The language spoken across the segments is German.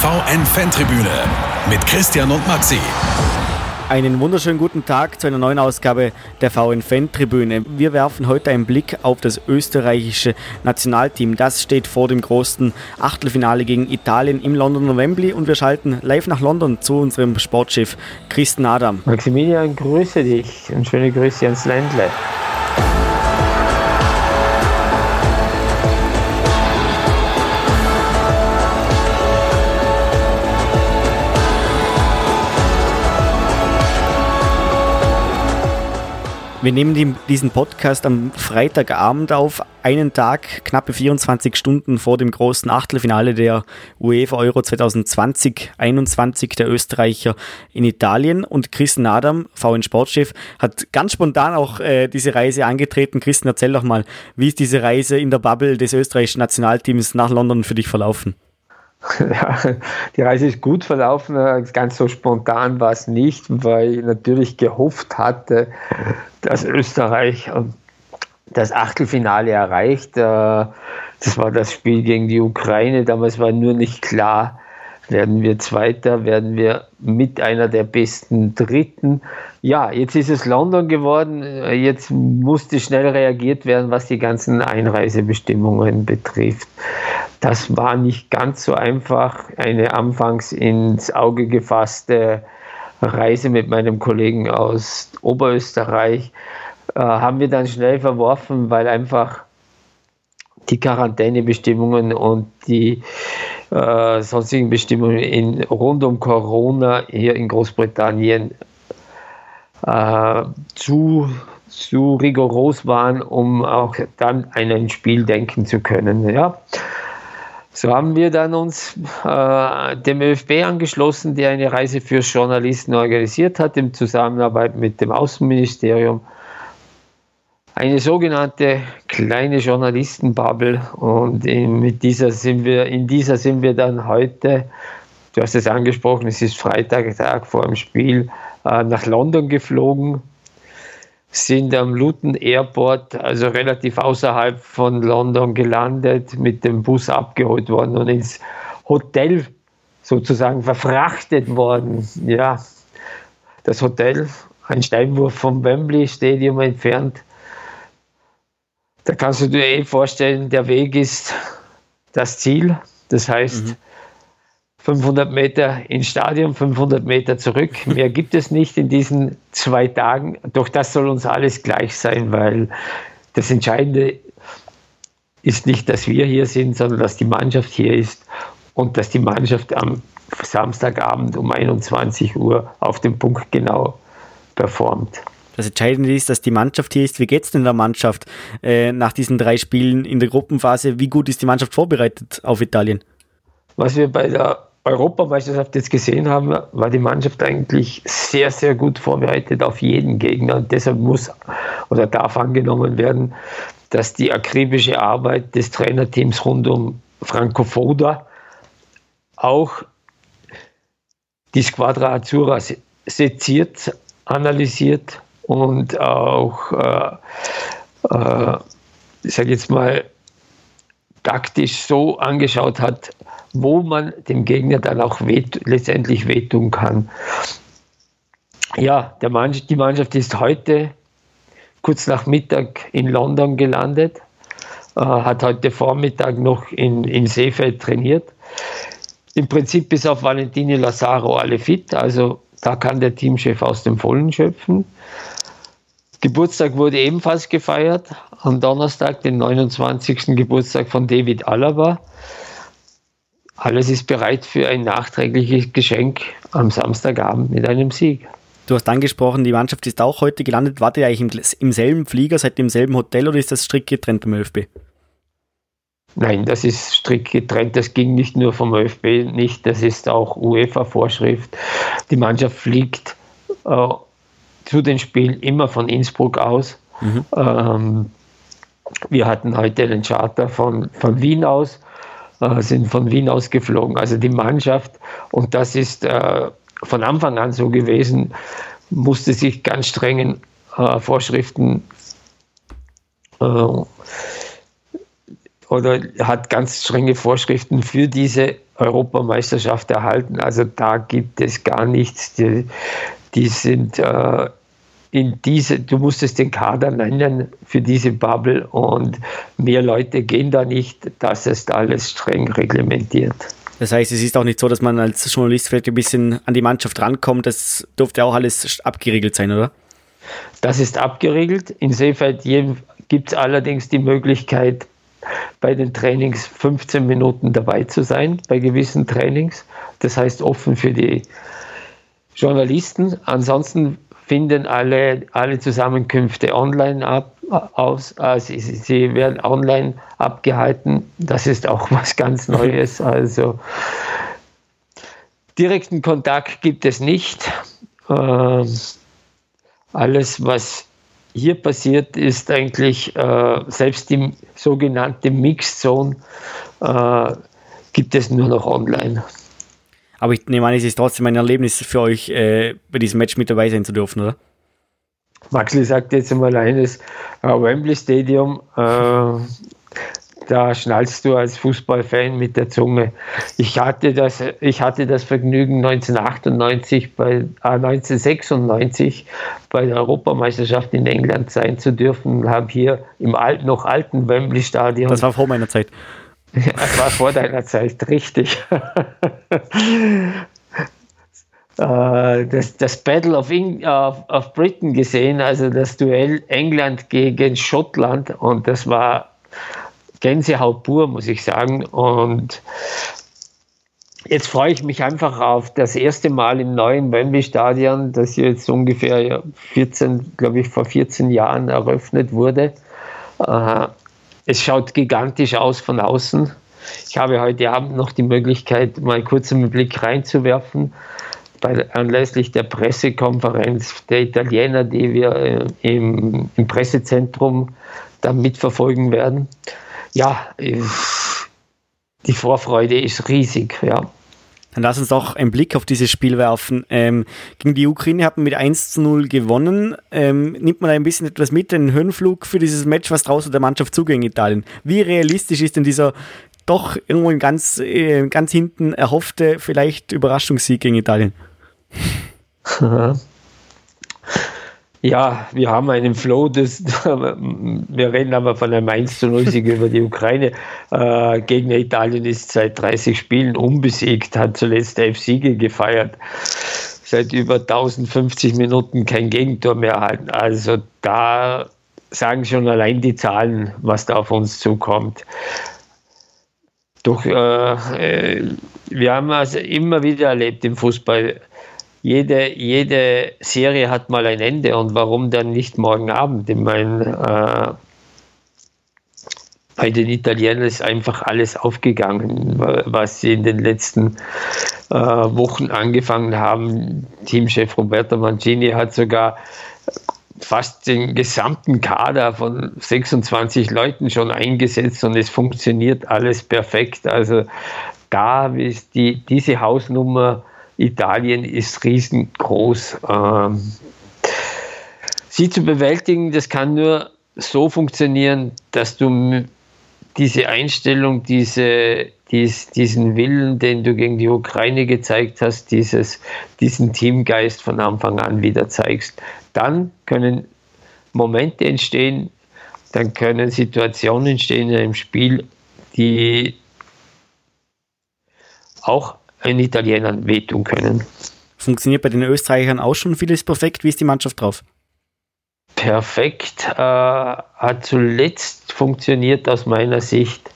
VN-Fantribüne mit Christian und Maxi. Einen wunderschönen guten Tag zu einer neuen Ausgabe der VN-Fan-Tribüne. Wir werfen heute einen Blick auf das österreichische Nationalteam. Das steht vor dem großen Achtelfinale gegen Italien im Londoner Wembley und wir schalten live nach London zu unserem Sportchef Christen Adam. Maximilian, grüße dich und schöne Grüße ans Ländle. Wir nehmen diesen Podcast am Freitagabend auf, einen Tag, knappe 24 Stunden vor dem großen Achtelfinale der UEFA Euro 2020-21 der Österreicher in Italien. Und Christian Adam, VN Sportchef, hat ganz spontan auch äh, diese Reise angetreten. Christian, erzähl doch mal, wie ist diese Reise in der Bubble des österreichischen Nationalteams nach London für dich verlaufen? Ja, die Reise ist gut verlaufen, ganz so spontan war es nicht, weil ich natürlich gehofft hatte, dass Österreich ähm, das Achtelfinale erreicht. Äh, das war das Spiel gegen die Ukraine. Damals war nur nicht klar, werden wir Zweiter, werden wir mit einer der besten Dritten. Ja, jetzt ist es London geworden. Jetzt musste schnell reagiert werden, was die ganzen Einreisebestimmungen betrifft. Das war nicht ganz so einfach. Eine anfangs ins Auge gefasste Reise mit meinem Kollegen aus Oberösterreich äh, haben wir dann schnell verworfen, weil einfach die Quarantänebestimmungen und die äh, sonstigen Bestimmungen in, rund um Corona hier in Großbritannien äh, zu, zu rigoros waren, um auch dann an ein Spiel denken zu können. Ja. So haben wir dann uns äh, dem ÖFB angeschlossen, der eine Reise für Journalisten organisiert hat, in Zusammenarbeit mit dem Außenministerium. Eine sogenannte kleine Journalistenbubble und in, dieser sind wir, in dieser sind wir dann heute, du hast es angesprochen, es ist Freitag, Tag vor dem Spiel, äh, nach London geflogen, sind am Luton Airport, also relativ außerhalb von London gelandet, mit dem Bus abgeholt worden und ins Hotel sozusagen verfrachtet worden. Ja, das Hotel, ein Steinwurf vom Wembley Stadium entfernt, da kannst du dir eh vorstellen, der Weg ist das Ziel. Das heißt, mhm. 500 Meter ins Stadion, 500 Meter zurück. Mehr gibt es nicht in diesen zwei Tagen. Doch das soll uns alles gleich sein, weil das Entscheidende ist nicht, dass wir hier sind, sondern dass die Mannschaft hier ist und dass die Mannschaft am Samstagabend um 21 Uhr auf dem Punkt genau performt. Das Entscheidende ist, dass die Mannschaft hier ist. Wie geht es denn der Mannschaft äh, nach diesen drei Spielen in der Gruppenphase? Wie gut ist die Mannschaft vorbereitet auf Italien? Was wir bei der Europameisterschaft jetzt gesehen haben, war die Mannschaft eigentlich sehr, sehr gut vorbereitet auf jeden Gegner. Und deshalb muss oder darf angenommen werden, dass die akribische Arbeit des Trainerteams rund um Franco Foda auch die Squadra Azzurra seziert, analysiert und auch, äh, äh, ich sage jetzt mal, taktisch so angeschaut hat, wo man dem Gegner dann auch weh, letztendlich wehtun kann. Ja, Mannschaft, die Mannschaft ist heute kurz nach Mittag in London gelandet, äh, hat heute Vormittag noch in, in Seefeld trainiert. Im Prinzip bis auf Valentini Lazaro alle fit, also da kann der Teamchef aus dem Vollen schöpfen. Geburtstag wurde ebenfalls gefeiert. Am Donnerstag, den 29. Geburtstag von David Alaba. Alles ist bereit für ein nachträgliches Geschenk am Samstagabend mit einem Sieg. Du hast angesprochen, die Mannschaft ist auch heute gelandet. Wart ihr eigentlich im, im selben Flieger, seid ihr im selben Hotel oder ist das strikt getrennt beim ÖFB? Nein, das ist strikt getrennt. Das ging nicht nur vom ÖFB nicht, das ist auch UEFA-Vorschrift. Die Mannschaft fliegt äh, zu den Spielen immer von Innsbruck aus. Mhm. Ähm, wir hatten heute den Charter von, von Wien aus, äh, sind von Wien aus geflogen. Also die Mannschaft, und das ist äh, von Anfang an so gewesen, musste sich ganz strengen äh, Vorschriften äh, oder hat ganz strenge Vorschriften für diese Europameisterschaft erhalten. Also da gibt es gar nichts. Die, die sind äh, in diese, du musstest den Kader nennen für diese Bubble und mehr Leute gehen da nicht. Das ist alles streng reglementiert. Das heißt, es ist auch nicht so, dass man als Journalist vielleicht ein bisschen an die Mannschaft rankommt. Das dürfte auch alles abgeregelt sein, oder? Das ist abgeregelt. In Seefeld gibt es allerdings die Möglichkeit, bei den Trainings 15 Minuten dabei zu sein, bei gewissen Trainings. Das heißt offen für die Journalisten. Ansonsten finden alle, alle Zusammenkünfte online ab, aus. Also sie, werden online abgehalten. Das ist auch was ganz Neues. Also direkten Kontakt gibt es nicht. Ähm, alles, was hier passiert, ist eigentlich äh, selbst die sogenannte Mixed Zone äh, gibt es nur noch online. Aber ich nehme an, es ist trotzdem ein Erlebnis für euch, äh, bei diesem Match mit dabei sein zu dürfen, oder? Maxli sagt jetzt einmal eines, äh, Wembley Stadium, äh, da schnallst du als Fußballfan mit der Zunge. Ich hatte das, ich hatte das Vergnügen 1998 bei, äh, 1996 bei der Europameisterschaft in England sein zu dürfen, habe hier im alt, noch alten Wembley Stadion. Das war vor meiner Zeit. das war vor deiner Zeit, richtig. Äh, das, das Battle of, Eng, of, of Britain gesehen, also das Duell England gegen Schottland und das war Gänsehaut pur, muss ich sagen. Und jetzt freue ich mich einfach auf das erste Mal im neuen Wembley Stadion, das jetzt ungefähr 14, glaube ich, vor 14 Jahren eröffnet wurde. Äh, es schaut gigantisch aus von außen. Ich habe heute Abend noch die Möglichkeit, mal kurz einen Blick reinzuwerfen. Bei, anlässlich der Pressekonferenz der Italiener, die wir äh, im, im Pressezentrum dann mitverfolgen werden ja, äh, die Vorfreude ist riesig, ja. Dann lass uns doch einen Blick auf dieses Spiel werfen. Ähm, gegen die Ukraine hat man mit 1 zu 0 gewonnen. Ähm, nimmt man da ein bisschen etwas mit, den Höhenflug für dieses Match, was draußen der Mannschaft zugeht in Italien? Wie realistisch ist denn dieser doch irgendwo ganz, äh, ganz hinten erhoffte, vielleicht Überraschungssieg gegen Italien? Ja, wir haben einen Flow, das, wir reden aber von einem 1 zu 0 Sieg über die Ukraine. Äh, Gegner Italien ist seit 30 Spielen unbesiegt, hat zuletzt elf Siege gefeiert, seit über 1050 Minuten kein Gegentor mehr erhalten. Also da sagen schon allein die Zahlen, was da auf uns zukommt. Doch äh, äh wir haben also immer wieder erlebt im Fußball, jede, jede Serie hat mal ein Ende und warum dann nicht morgen Abend? Ich meine, äh, bei den Italienern ist einfach alles aufgegangen, was sie in den letzten äh, Wochen angefangen haben. Teamchef Roberto Mancini hat sogar fast den gesamten Kader von 26 Leuten schon eingesetzt und es funktioniert alles perfekt. Also da ist die, diese Hausnummer Italien ist riesengroß. Ähm, sie zu bewältigen, das kann nur so funktionieren, dass du diese Einstellung, diese, dies, diesen Willen, den du gegen die Ukraine gezeigt hast, dieses, diesen Teamgeist von Anfang an wieder zeigst. Dann können Momente entstehen, dann können Situationen entstehen in einem Spiel, die auch den Italienern wehtun können. Funktioniert bei den Österreichern auch schon vieles perfekt? Wie ist die Mannschaft drauf? Perfekt äh, hat zuletzt funktioniert aus meiner Sicht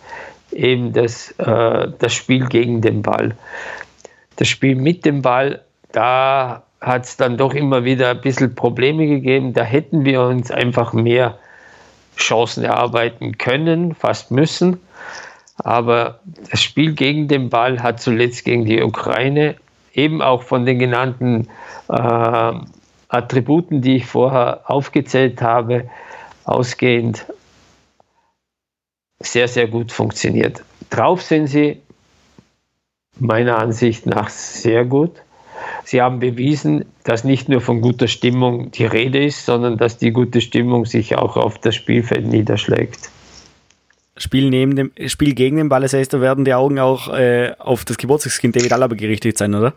eben das, äh, das Spiel gegen den Ball. Das Spiel mit dem Ball, da hat es dann doch immer wieder ein bisschen Probleme gegeben. Da hätten wir uns einfach mehr Chancen erarbeiten können, fast müssen. Aber das Spiel gegen den Ball hat zuletzt gegen die Ukraine eben auch von den genannten äh, Attributen, die ich vorher aufgezählt habe, ausgehend sehr, sehr gut funktioniert. Drauf sind sie meiner Ansicht nach sehr gut. Sie haben bewiesen, dass nicht nur von guter Stimmung die Rede ist, sondern dass die gute Stimmung sich auch auf das Spielfeld niederschlägt. Spiel, neben dem, Spiel gegen den Ball. Das heißt, da werden die Augen auch äh, auf das Geburtstagskind David Alaba gerichtet sein, oder?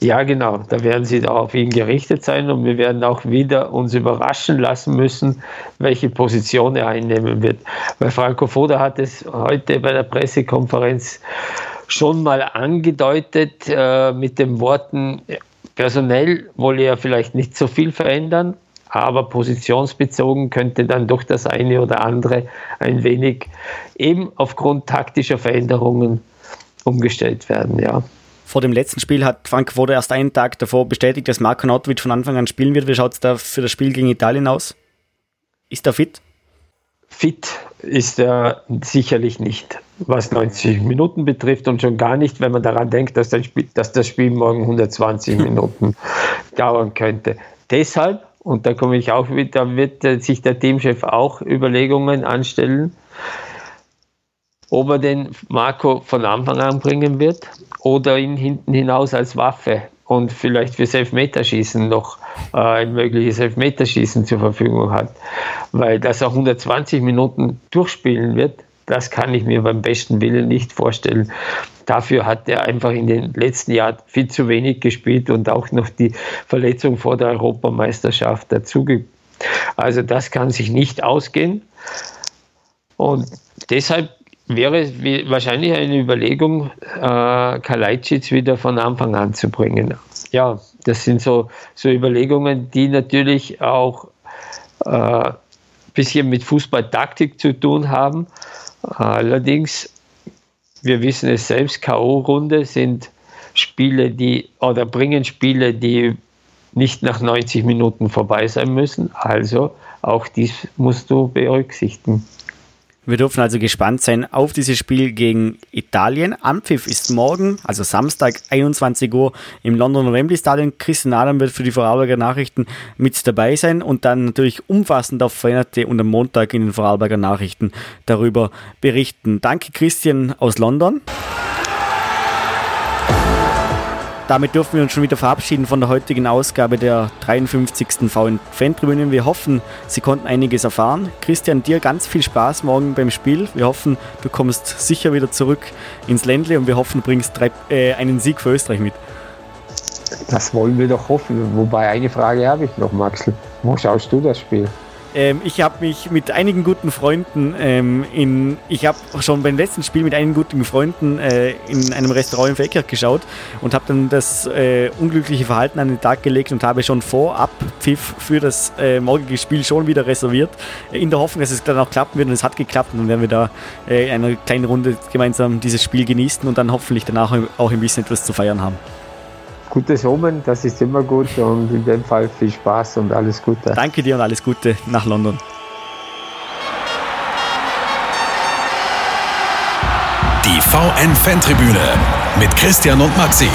Ja, genau. Da werden sie auf ihn gerichtet sein und wir werden auch wieder uns überraschen lassen müssen, welche Position er einnehmen wird. Weil Franco Foda hat es heute bei der Pressekonferenz schon mal angedeutet äh, mit den Worten, personell wolle er vielleicht nicht so viel verändern, aber positionsbezogen könnte dann doch das eine oder andere ein wenig eben aufgrund taktischer Veränderungen umgestellt werden, ja. Vor dem letzten Spiel hat Frank wurde erst einen Tag davor bestätigt, dass Marco Nautovic von Anfang an spielen wird. Wie schaut es da für das Spiel gegen Italien aus? Ist er fit? Fit ist er sicherlich nicht, was 90 Minuten betrifft und schon gar nicht, wenn man daran denkt, dass das Spiel, dass das Spiel morgen 120 Minuten dauern könnte. Deshalb, und da komme ich auch wieder, wird sich der Teamchef auch Überlegungen anstellen, ob er den Marco von Anfang an bringen wird oder ihn hinten hinaus als Waffe und vielleicht fürs Elfmeterschießen noch äh, ein mögliches Elfmeterschießen zur Verfügung hat. Weil dass er 120 Minuten durchspielen wird, das kann ich mir beim besten Willen nicht vorstellen. Dafür hat er einfach in den letzten Jahren viel zu wenig gespielt und auch noch die Verletzung vor der Europameisterschaft dazu. Also das kann sich nicht ausgehen. Und deshalb wäre es wahrscheinlich eine Überlegung, äh, Kalajdzic wieder von Anfang an zu bringen. Ja, das sind so, so Überlegungen, die natürlich auch ein äh, bisschen mit Fußballtaktik zu tun haben. Allerdings, wir wissen es selbst, K.O.-Runde sind Spiele, die oder bringen Spiele, die nicht nach 90 Minuten vorbei sein müssen. Also auch dies musst du berücksichtigen. Wir dürfen also gespannt sein auf dieses Spiel gegen Italien. Anpfiff ist morgen, also Samstag, 21 Uhr im Londoner Wembley Stadion. Christian Adam wird für die Vorarlberger Nachrichten mit dabei sein und dann natürlich umfassend auf Veränderte und am Montag in den Vorarlberger Nachrichten darüber berichten. Danke Christian aus London damit dürfen wir uns schon wieder verabschieden von der heutigen Ausgabe der 53. VN-Fan-Tribüne. Wir hoffen, Sie konnten einiges erfahren. Christian, dir ganz viel Spaß morgen beim Spiel. Wir hoffen, du kommst sicher wieder zurück ins Ländle und wir hoffen, du bringst drei, äh, einen Sieg für Österreich mit. Das wollen wir doch hoffen. Wobei eine Frage habe ich noch, Maxel. Wo schaust du das Spiel? Ähm, ich habe mich mit einigen guten Freunden ähm, in, ich habe schon beim letzten Spiel mit einigen guten Freunden äh, in einem Restaurant in Feckert geschaut und habe dann das äh, unglückliche Verhalten an den Tag gelegt und habe schon vorab Pfiff für das äh, morgige Spiel schon wieder reserviert, in der Hoffnung, dass es dann auch klappen wird und es hat geklappt und dann werden wir da äh, in einer kleinen Runde gemeinsam dieses Spiel genießen und dann hoffentlich danach auch ein bisschen etwas zu feiern haben gutes Omen, das ist immer gut und in dem Fall viel Spaß und alles Gute. Danke dir und alles Gute nach London. Die VN Fantribüne mit Christian und Maxi.